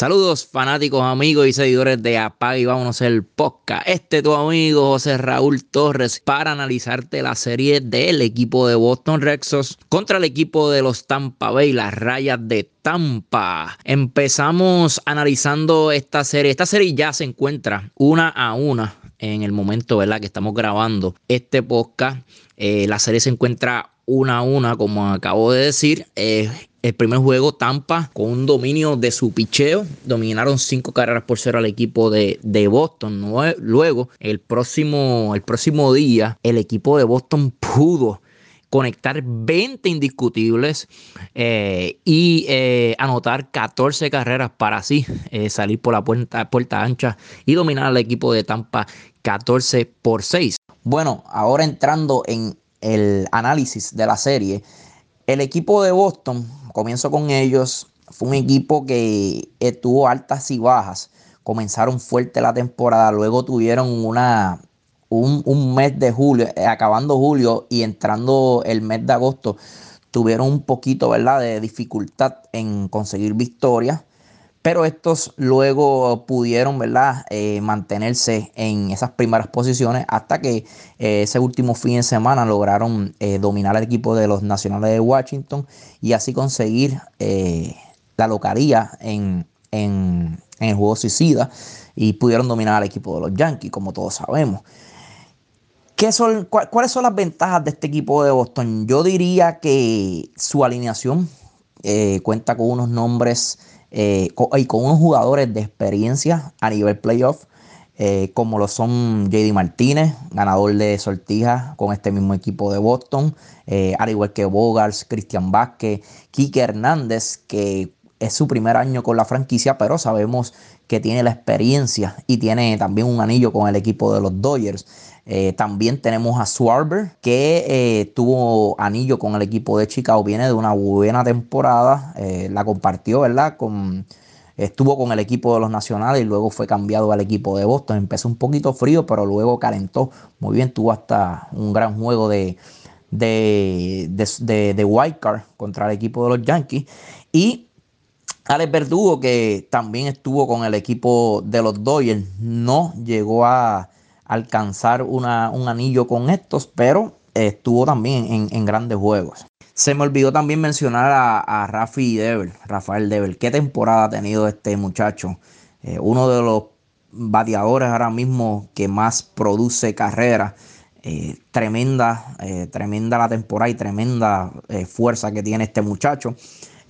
Saludos fanáticos, amigos y seguidores de Apaga y vámonos el podcast. Este tu amigo José Raúl Torres para analizarte la serie del equipo de Boston Red Sox contra el equipo de los Tampa Bay, las rayas de Tampa. Empezamos analizando esta serie. Esta serie ya se encuentra una a una en el momento ¿verdad? que estamos grabando este podcast. Eh, la serie se encuentra una a una, como acabo de decir. Eh, el primer juego, Tampa, con un dominio de su picheo, dominaron cinco carreras por cero al equipo de, Boston. Luego, el próximo, el próximo día, el equipo de Boston pudo conectar 20 indiscutibles eh, y eh, anotar 14 carreras para así eh, salir por la puerta, puerta ancha y dominar al equipo de Tampa 14 por 6. Bueno, ahora entrando en el análisis de la serie, el equipo de Boston comienzo con ellos. Fue un equipo que tuvo altas y bajas. Comenzaron fuerte la temporada, luego tuvieron una, un, mes de julio, eh, acabando julio y entrando el mes de agosto, tuvieron un poquito ¿verdad? de dificultad en conseguir victorias pero estos luego pudieron ¿verdad? Eh, mantenerse en esas primeras posiciones hasta que eh, ese último fin de semana lograron eh, dominar al equipo de los Nacionales de Washington y así conseguir la localía en, en, el juego suicida y pudieron dominar al equipo de los Yankees, como todos sabemos. ¿Qué son, ¿Cuáles son las ventajas de este equipo de Boston? Yo diría que su alineación cuenta con unos nombres eh, y con unos jugadores de experiencia a nivel playoff, eh, como lo son JD Martínez, ganador de sortijas con este mismo equipo de Boston, eh, al igual que Bogars, Cristian Vázquez, Kike Hernández, que es su primer año con la franquicia, pero sabemos que tiene la experiencia y tiene también un anillo con el equipo de los Dodgers. Eh, también tenemos a Swarber, que eh, tuvo anillo con el equipo de Chicago. Viene de una buena temporada. Eh, la compartió, ¿verdad? Con, estuvo con el equipo de los Nacionales y luego fue cambiado al equipo de Boston. Empezó un poquito frío, pero luego calentó muy bien. Tuvo hasta un gran juego de, de, de, Card contra el equipo de los Yankees. Y Alex Verdugo, que también estuvo con el equipo de los Dodgers, no llegó a alcanzar un anillo con estos, pero estuvo también en, grandes juegos. Se me olvidó también mencionar a, Rafi Devil, Rafael Devil. ¿Qué temporada ha tenido este muchacho? Eh, uno de los bateadores ahora mismo que más produce carrera. Eh, tremenda, eh, tremenda la temporada y tremenda fuerza que tiene este muchacho.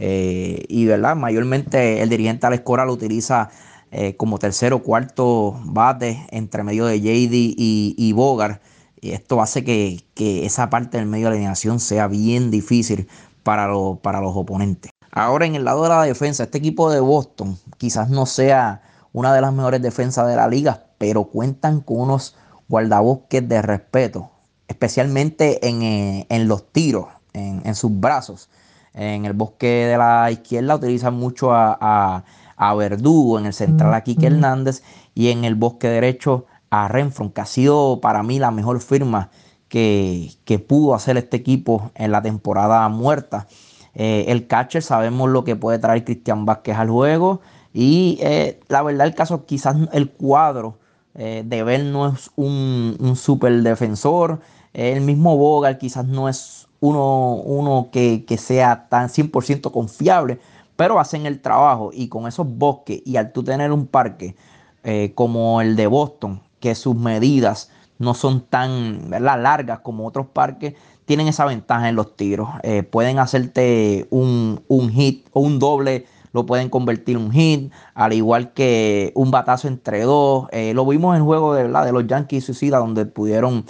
Y verdad, mayormente el dirigente Alex Coral utiliza eh, como tercero o cuarto bate entre medio de JD y, y Bogart. Y esto hace que, esa parte del medio de alineación sea bien difícil para, para los oponentes. Ahora en el lado de la defensa, este equipo de Boston quizás no sea una de las mejores defensas de la liga, pero cuentan con unos guardabosques de respeto, especialmente en, eh, los tiros, en, sus brazos. En el bosque de la izquierda utilizan mucho a a Verdugo, en el central a Kike Hernández y en el bosque derecho a Renfron, que ha sido para mí la mejor firma que, pudo hacer este equipo en la temporada muerta. Eh, el catcher sabemos lo que puede traer Cristian Vázquez al juego y eh, la verdad el caso quizás el cuadro eh, de Bell no es un, un super defensor, el mismo Bogal quizás no es uno, uno que, que sea tan 100% confiable, pero hacen el trabajo y con esos bosques y al tú tener un parque eh, como el de Boston, que sus medidas no son tan largas como otros parques, tienen esa ventaja en los tiros. Eh, pueden hacerte un, hit o un doble, lo pueden convertir en un hit, al igual que un batazo entre dos. Eh, lo vimos en el juego de, ¿verdad? de los Yankees Suicida, donde pudieron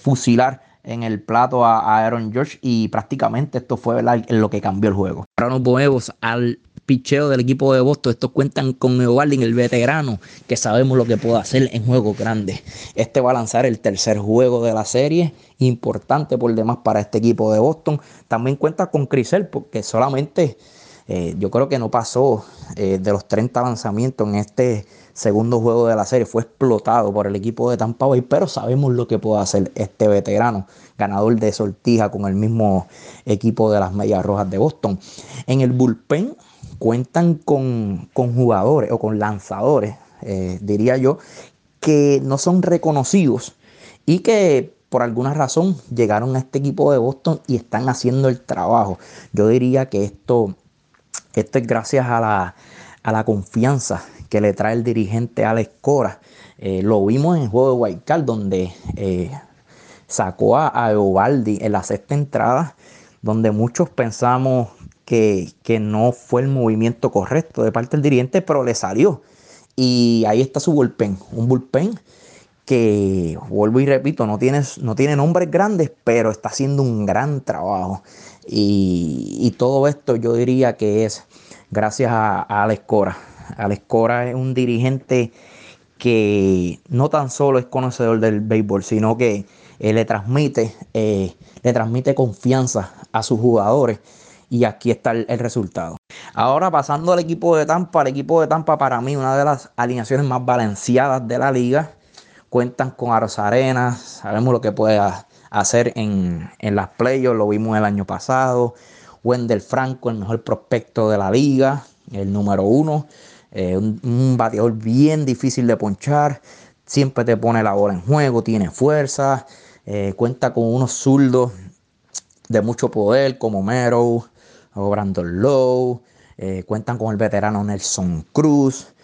fusilar en el plato a, Aaron George y prácticamente esto fue lo que cambió el juego. Ahora nos movemos al picheo del equipo de Boston. Estos cuentan con Eovaldi, el veterano, que sabemos lo que puede hacer en juegos grandes. Este va a lanzar el tercer juego de la serie, importante por demás para este equipo de Boston. También cuenta con Crisel, porque solamente eh, yo creo que no pasó eh, de los 30 lanzamientos en este segundo juego de la serie. Fue explotado por el equipo de Tampa Bay, pero sabemos lo que puede hacer este veterano, ganador de sortija con el mismo equipo de las Medias Rojas de Boston. En el bullpen cuentan con, jugadores o con lanzadores, eh, diría yo, que no son reconocidos y que por alguna razón llegaron a este equipo de Boston y están haciendo el trabajo. Yo diría que esto, esto es gracias a la, a la confianza que le trae el dirigente Alex Cora. Eh, lo vimos en el juego de White donde eh, sacó a, a en la sexta entrada, donde muchos pensamos que, que, no fue el movimiento correcto de parte del dirigente, pero le salió. Y ahí está su bullpen, un bullpen que, vuelvo y repito, no tiene, no nombres grandes, pero está haciendo un gran trabajo. Y, y todo esto yo diría que es gracias a, a Alex Cora. Alex Cora es un dirigente que no tan solo es conocedor del béisbol, sino que eh, le, transmite, eh, le transmite confianza a sus jugadores. Y aquí está el, resultado. Ahora pasando al equipo de Tampa, el equipo de Tampa para mí una de las alineaciones más balanceadas de la liga. Cuentan con Aros Arenas, sabemos lo que puede hacer en, en las playoffs, lo vimos el año pasado. Wendell Franco, el mejor prospecto de la liga, el número uno. Eh, un, bateador bien difícil de ponchar. Siempre te pone la bola en juego, tiene fuerza. Eh, cuenta con unos zurdos de mucho poder como Mero o Brandon Lowe. Eh, cuentan con el veterano Nelson Cruz.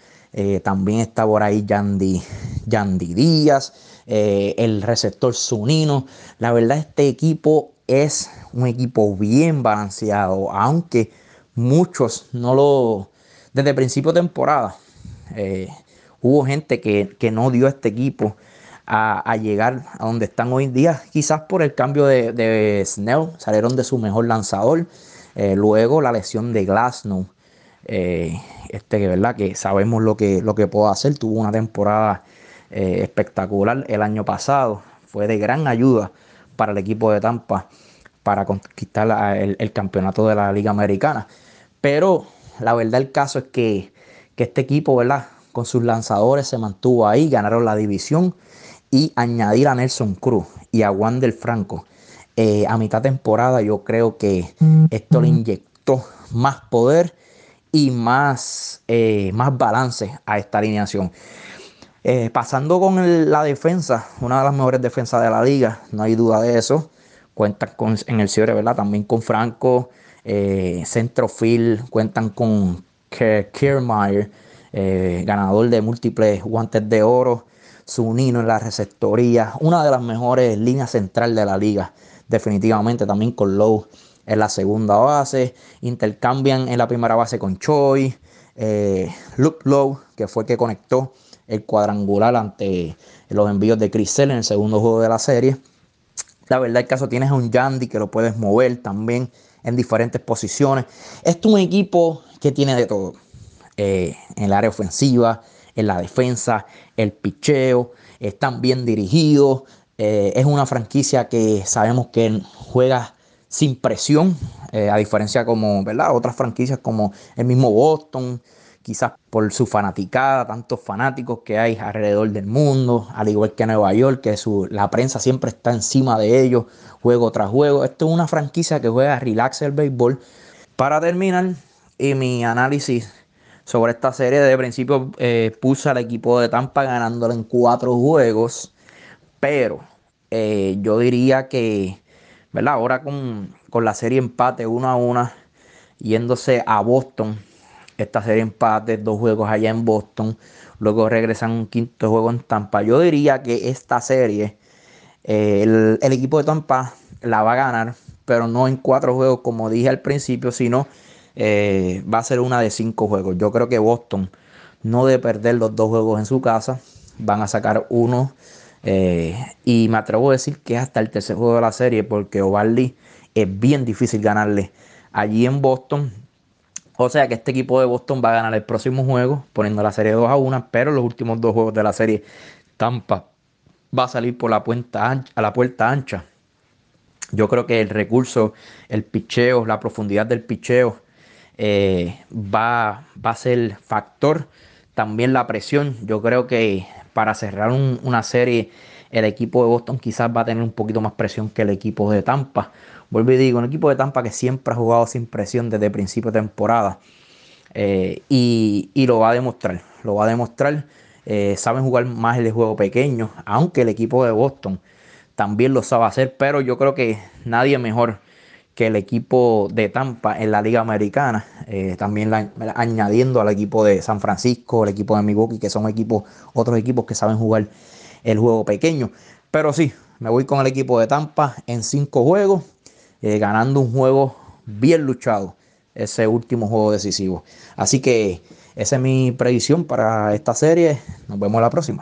también está por ahí Yandy, Yandy Díaz. el receptor Sunino. La verdad, este equipo es un equipo bien balanceado. Aunque muchos no lo, desde principio de temporada eh, hubo gente que, no dio a este equipo a, llegar a donde están hoy en día, quizás por el cambio de, Snell, salieron de su mejor lanzador, eh, luego la lesión de Glasnow, eh, este que verdad que sabemos lo que, lo que puede hacer, tuvo una temporada espectacular el año pasado, fue de gran ayuda para el equipo de Tampa para conquistar el, el campeonato de la Liga Americana, pero la verdad el caso es que, este equipo, ¿verdad? Con sus lanzadores se mantuvo ahí, ganaron la división y añadir a Nelson Cruz y a Juan del Franco eh, a mitad temporada, yo creo que esto le inyectó más poder y más, eh, más balance a esta alineación. Eh, pasando con la defensa, una de las mejores defensas de la liga, no hay duda de eso. Cuenta con, en el cierre, ¿verdad? También con Franco, eh, Centrofield, cuentan con Kiermaier, eh, ganador de múltiples guantes de oro, Zunino en la receptoría, una de las mejores líneas central de la liga, definitivamente también con Lowe en la segunda base, intercambian en la primera base con Choi, eh, Luke Lowe, que fue el que conectó el cuadrangular ante los envíos de Chris en el segundo juego de la serie. La verdad, el caso tienes a un Yandy que lo puedes mover también en diferentes posiciones. Esto es un equipo que tiene de todo. Eh, en el área ofensiva, en la defensa, el picheo, están bien dirigidos. Eh, es una franquicia que sabemos que juega sin presión, eh, a diferencia como, ¿verdad? Otras franquicias como el mismo Boston, quizás por su fanaticada, tantos fanáticos que hay alrededor del mundo, al igual que Nueva York, que su, la prensa siempre está encima de ellos, juego tras juego. Esto es una franquicia que juega relax el béisbol. Para terminar, y mi análisis sobre esta serie, de principio eh, puse al equipo de Tampa ganándole en cuatro juegos, pero eh, yo diría que, ¿verdad? Ahora con, con la serie empate 1 a 1, yéndose a Boston esta serie empate, dos juegos allá en Boston. Luego regresan un quinto juego en Tampa. Yo diría que esta serie, eh, el, equipo de Tampa la va a ganar, pero no en cuatro juegos como dije al principio, sino eh, va a ser una de cinco juegos. Yo creo que Boston no debe perder los dos juegos en su casa. Van a sacar uno. Eh, y me atrevo a decir que hasta el tercer juego de la serie, porque Ovaldi es bien difícil ganarle allí en Boston. O sea que este equipo de Boston va a ganar el próximo juego, poniendo la serie 2 a 1, pero los últimos dos juegos de la serie Tampa va a salir por la, puerta ancha, a la puerta ancha. Yo creo que el recurso, el picheo, la profundidad del picheo eh, va, va, a ser factor. También la presión. Yo creo que para cerrar una serie, el equipo de Boston quizás va a tener un poquito más presión que el equipo de Tampa. Vuelvo y digo, un equipo de Tampa que siempre ha jugado sin presión desde principio de temporada. Eh, y, lo va a demostrar, lo va a demostrar. Eh, saben jugar más el juego pequeño, aunque el equipo de Boston también lo sabe hacer, pero yo creo que nadie mejor que el equipo de Tampa en la Liga Americana, eh, también añadiendo al equipo de San Francisco, el equipo de Milwaukee, que son equipos, otros equipos que saben jugar el juego pequeño. Pero sí, me voy con el equipo de Tampa en cinco juegos, eh, ganando un juego bien luchado, ese último juego decisivo. Así que esa es mi predicción para esta serie. Nos vemos la próxima.